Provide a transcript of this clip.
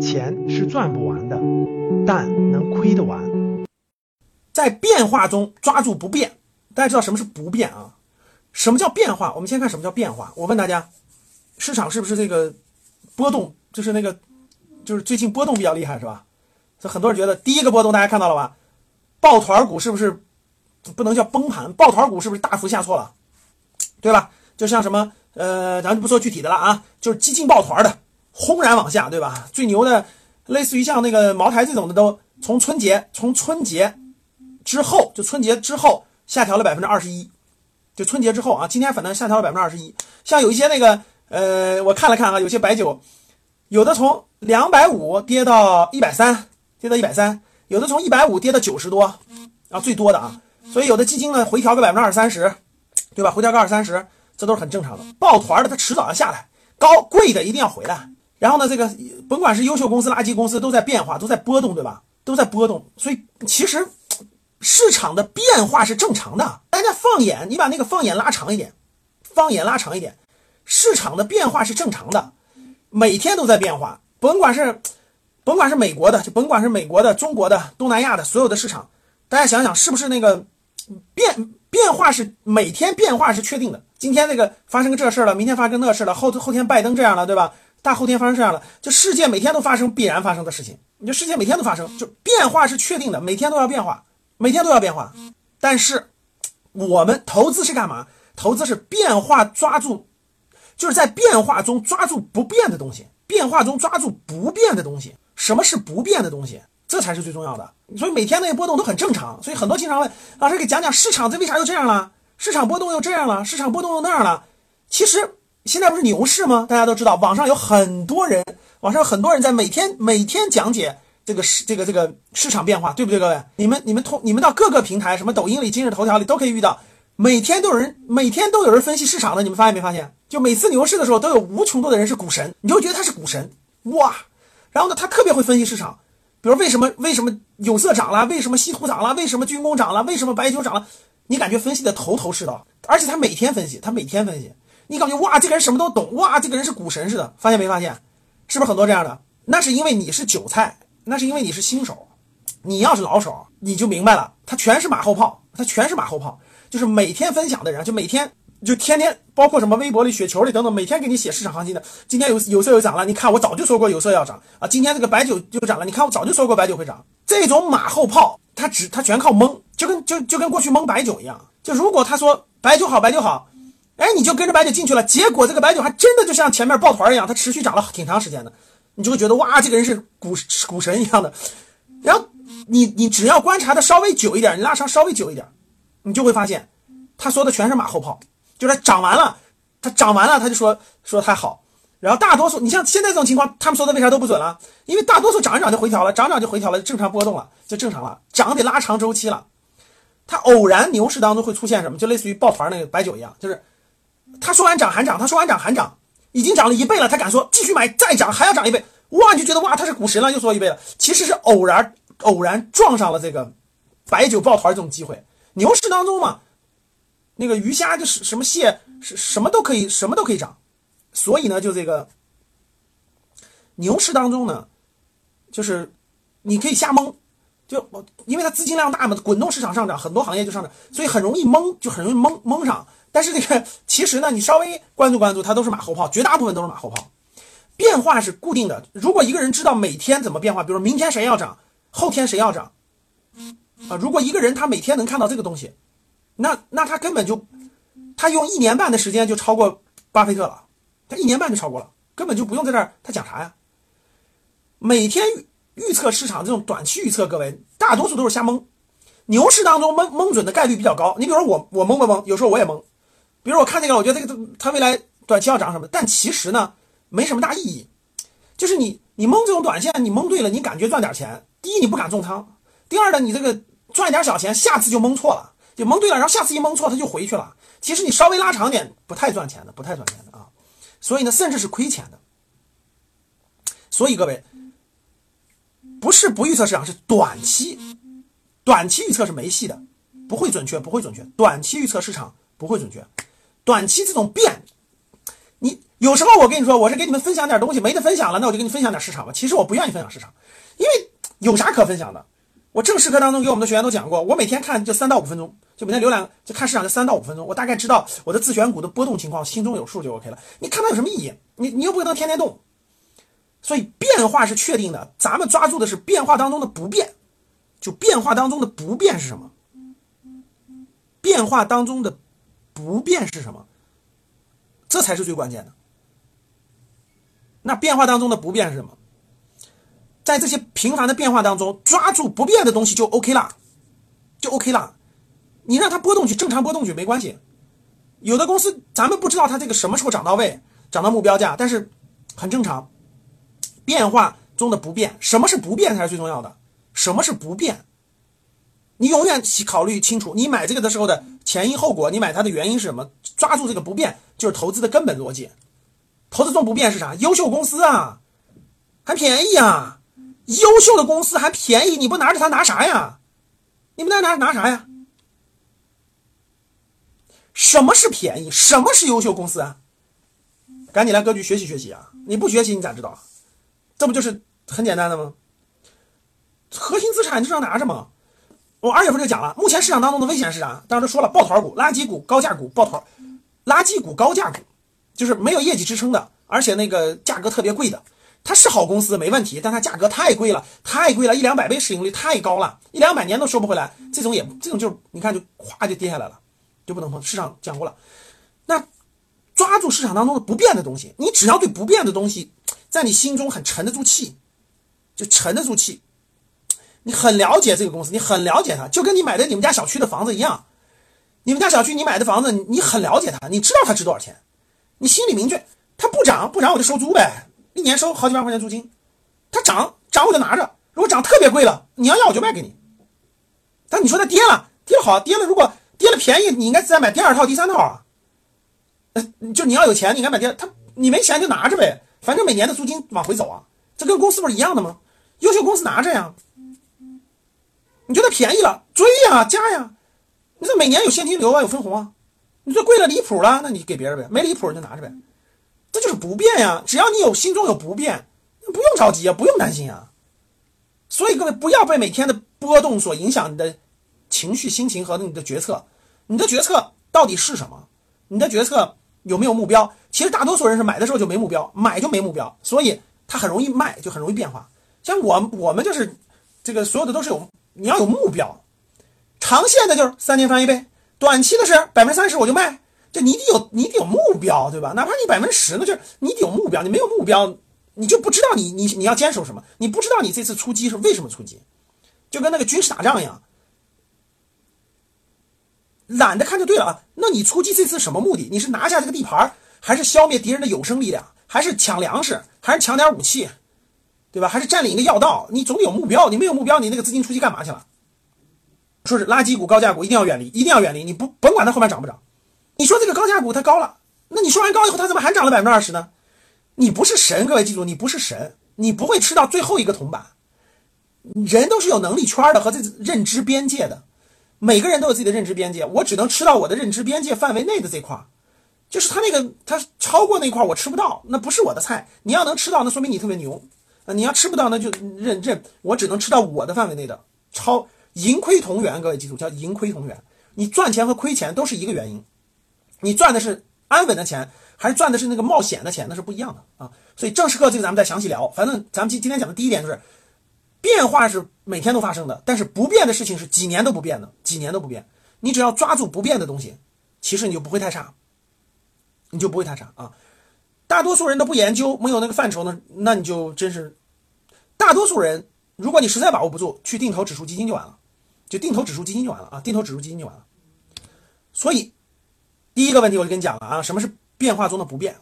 钱是赚不完的，但能亏得完。在变化中抓住不变。大家知道什么是不变啊？什么叫变化？我们先看什么叫变化。我问大家，市场是不是这个波动？就是那个，就是最近波动比较厉害，是吧？所以很多人觉得第一个波动大家看到了吧？抱团股是不是不能叫崩盘？抱团股是不是大幅下挫了？对吧？就像什么呃，咱就不说具体的了啊，就是基金抱团的轰然往下，对吧？最牛的，类似于像那个茅台这种的，都从春节从春节之后，就春节之后下调了百分之二十一，就春节之后啊，今天反正下调了百分之二十一。像有一些那个呃，我看了看啊，有些白酒，有的从两百五跌到一百三，跌到一百三。有的从一百五跌到九十多，啊，最多的啊，所以有的基金呢回调个百分之二三十，对吧？回调个二三十，这都是很正常的。抱团的它迟早要下来，高贵的一定要回来。然后呢，这个甭管是优秀公司、垃圾公司都在变化，都在波动，对吧？都在波动。所以其实市场的变化是正常的。大家放眼，你把那个放眼拉长一点，放眼拉长一点，市场的变化是正常的，每天都在变化，甭管是。甭管是美国的，就甭管是美国的、中国的、东南亚的所有的市场，大家想想，是不是那个变变化是每天变化是确定的？今天那个发生个这事儿了，明天发生那事了，后后天拜登这样了，对吧？大后天发生这样了，就世界每天都发生必然发生的事情，你就世界每天都发生，就变化是确定的，每天都要变化，每天都要变化。但是我们投资是干嘛？投资是变化抓住，就是在变化中抓住不变的东西，变化中抓住不变的东西。什么是不变的东西？这才是最重要的。所以每天那些波动都很正常。所以很多经常问老师给讲讲市场，这为啥又这样了？市场波动又这样了？市场波动又那样了？其实现在不是牛市吗？大家都知道，网上有很多人，网上很多人在每天每天讲解这个市这个这个市场变化，对不对？各位，你们你们通你们到各个平台，什么抖音里、今日头条里都可以遇到，每天都有人每天都有人分析市场的。你们发现没发现？就每次牛市的时候，都有无穷多的人是股神，你就觉得他是股神，哇！然后呢，他特别会分析市场，比如为什么为什么有色涨了，为什么稀土涨了，为什么军工涨了，为什么白酒涨了，你感觉分析的头头是道，而且他每天分析，他每天分析，你感觉哇，这个人什么都懂，哇，这个人是股神似的，发现没发现？是不是很多这样的？那是因为你是韭菜，那是因为你是新手，你要是老手，你就明白了，他全是马后炮，他全是马后炮，就是每天分享的人，就每天。就天天包括什么微博里、雪球里等等，每天给你写市场行情的。今天有有色又涨了，你看我早就说过有色要涨啊。今天这个白酒又涨了，你看我早就说过白酒会涨。这种马后炮，他只他全靠蒙，就跟就就跟过去蒙白酒一样。就如果他说白酒好，白酒好，哎，你就跟着白酒进去了，结果这个白酒还真的就像前面抱团一样，它持续涨了挺长时间的，你就会觉得哇，这个人是股股神一样的。然后你你只要观察的稍微久一点，你拉长稍微久一点，你就会发现他说的全是马后炮。就是它涨完了，它涨完了，他就说说它好，然后大多数，你像现在这种情况，他们说的为啥都不准了？因为大多数涨一涨就回调了，涨涨就回调了，正常波动了，就正常了，涨得拉长周期了。它偶然牛市当中会出现什么？就类似于抱团那个白酒一样，就是他说完涨还涨，他说完涨还涨，已经涨了一倍了，他敢说继续买再涨还要涨一倍，哇，你就觉得哇他是股神了，又说一倍了。其实是偶然偶然撞上了这个白酒抱团这种机会，牛市当中嘛。那个鱼虾就是什么蟹什什么都可以，什么都可以涨，所以呢，就这个牛市当中呢，就是你可以瞎蒙，就因为它资金量大嘛，滚动市场上涨，很多行业就上涨，所以很容易蒙，就很容易蒙蒙上。但是这个其实呢，你稍微关注关注，它都是马后炮，绝大部分都是马后炮，变化是固定的。如果一个人知道每天怎么变化，比如明天谁要涨，后天谁要涨，啊，如果一个人他每天能看到这个东西。那那他根本就，他用一年半的时间就超过巴菲特了，他一年半就超过了，根本就不用在这儿，他讲啥呀？每天预测市场这种短期预测，各位大多数都是瞎蒙。牛市当中蒙蒙准的概率比较高。你比如说我我蒙不蒙？有时候我也蒙。比如我看这个，我觉得这个它未来短期要涨什么，但其实呢没什么大意义。就是你你蒙这种短线，你蒙对了，你感觉赚点钱。第一你不敢重仓，第二呢你这个赚点小钱，下次就蒙错了。就蒙对了，然后下次一蒙错，他就回去了。其实你稍微拉长点，不太赚钱的，不太赚钱的啊。所以呢，甚至是亏钱的。所以各位，不是不预测市场，是短期，短期预测是没戏的，不会准确，不会准确。短期预测市场不会准确，短期这种变，你有时候我跟你说，我是给你们分享点东西，没得分享了，那我就给你分享点市场吧。其实我不愿意分享市场，因为有啥可分享的？我正式课当中给我们的学员都讲过，我每天看就三到五分钟，就每天浏览就看市场就三到五分钟，我大概知道我的自选股的波动情况，心中有数就 OK 了。你看它有什么意义？你你又不能天天动，所以变化是确定的，咱们抓住的是变化当中的不变。就变化当中的不变是什么？变化当中的不变是什么？这才是最关键的。那变化当中的不变是什么？在这些频繁的变化当中，抓住不变的东西就 OK 了，就 OK 了。你让它波动去，正常波动去没关系。有的公司咱们不知道它这个什么时候涨到位，涨到目标价，但是很正常。变化中的不变，什么是不变才是最重要的？什么是不变？你永远考虑清楚，你买这个的时候的前因后果，你买它的原因是什么？抓住这个不变，就是投资的根本逻辑。投资中不变是啥？优秀公司啊，还便宜啊！优秀的公司还便宜，你不拿着它拿啥呀？你不拿拿拿啥呀？什么是便宜？什么是优秀公司啊？赶紧来格局学习学习啊！你不学习你咋知道？这不就是很简单的吗？核心资产就要拿着嘛。我二月份就讲了，目前市场当中的危险是啥？当时说了，抱团股、垃圾股、高价股、抱团，垃圾股、高价股，就是没有业绩支撑的，而且那个价格特别贵的。它是好公司没问题，但它价格太贵了，太贵了，一两百倍市盈率太高了，一两百年都收不回来。这种也这种就你看就咵就跌下来了，就不能碰。市场讲过了，那抓住市场当中的不变的东西，你只要对不变的东西在你心中很沉得住气，就沉得住气。你很了解这个公司，你很了解它，就跟你买的你们家小区的房子一样。你们家小区你买的房子，你很了解它，你知道它值多少钱，你心里明确，它不涨不涨我就收租呗，一年收好几万块钱租金。它涨涨我就拿着，如果涨特别贵了，你要要我就卖给你。但你说它跌了，跌了好，跌了如果跌了便宜，你应该再买第二套、第三套啊。呃，就你要有钱，你应该买第二，他你没钱就拿着呗，反正每年的租金往回走啊，这跟公司不是一样的吗？优秀公司拿着呀。你觉得便宜了，追呀，加呀！你这每年有现金流啊，有分红啊。你这贵了离谱了，那你给别人呗，没离谱你就拿着呗。这就是不变呀，只要你有心中有不变，不用着急啊，不用担心啊。所以各位不要被每天的波动所影响你的情绪、心情和你的决策。你的决策到底是什么？你的决策有没有目标？其实大多数人是买的时候就没目标，买就没目标，所以它很容易卖，就很容易变化。像我我们就是这个所有的都是有。你要有目标，长线的就是三年翻一倍，短期的是百分之三十我就卖，就你得有你得有目标，对吧？哪怕你百分之十，那就是你得有目标，你没有目标，你就不知道你你你要坚守什么，你不知道你这次出击是为什么出击，就跟那个军事打仗一样，懒得看就对了啊。那你出击这次什么目的？你是拿下这个地盘，还是消灭敌人的有生力量，还是抢粮食，还是抢点武器？对吧？还是占领一个要道？你总得有目标。你没有目标，你那个资金出去干嘛去了？说是垃圾股、高价股一定要远离，一定要远离。你不甭管它后面涨不涨。你说这个高价股它高了，那你说完高以后，它怎么还涨了百分之二十呢？你不是神，各位记住，你不是神，你不会吃到最后一个铜板。人都是有能力圈的和这认知边界的，每个人都有自己的认知边界。我只能吃到我的认知边界范围内的这块就是他那个他超过那块我吃不到，那不是我的菜。你要能吃到，那说明你特别牛啊。你要吃不到，那就认认，我只能吃到我的范围内的，超盈亏同源，各位记住，叫盈亏同源。你赚钱和亏钱都是一个原因，你赚的是安稳的钱，还是赚的是那个冒险的钱，那是不一样的啊。所以正式课这个咱们再详细聊。反正咱们今今天讲的第一点就是，变化是每天都发生的，但是不变的事情是几年都不变的，几年都不变。你只要抓住不变的东西，其实你就不会太差，你就不会太差啊。大多数人都不研究，没有那个范畴呢，那你就真是。大多数人，如果你实在把握不住，去定投指数基金就完了，就定投指数基金就完了啊！定投指数基金就完了。所以，第一个问题我就跟你讲了啊，什么是变化中的不变？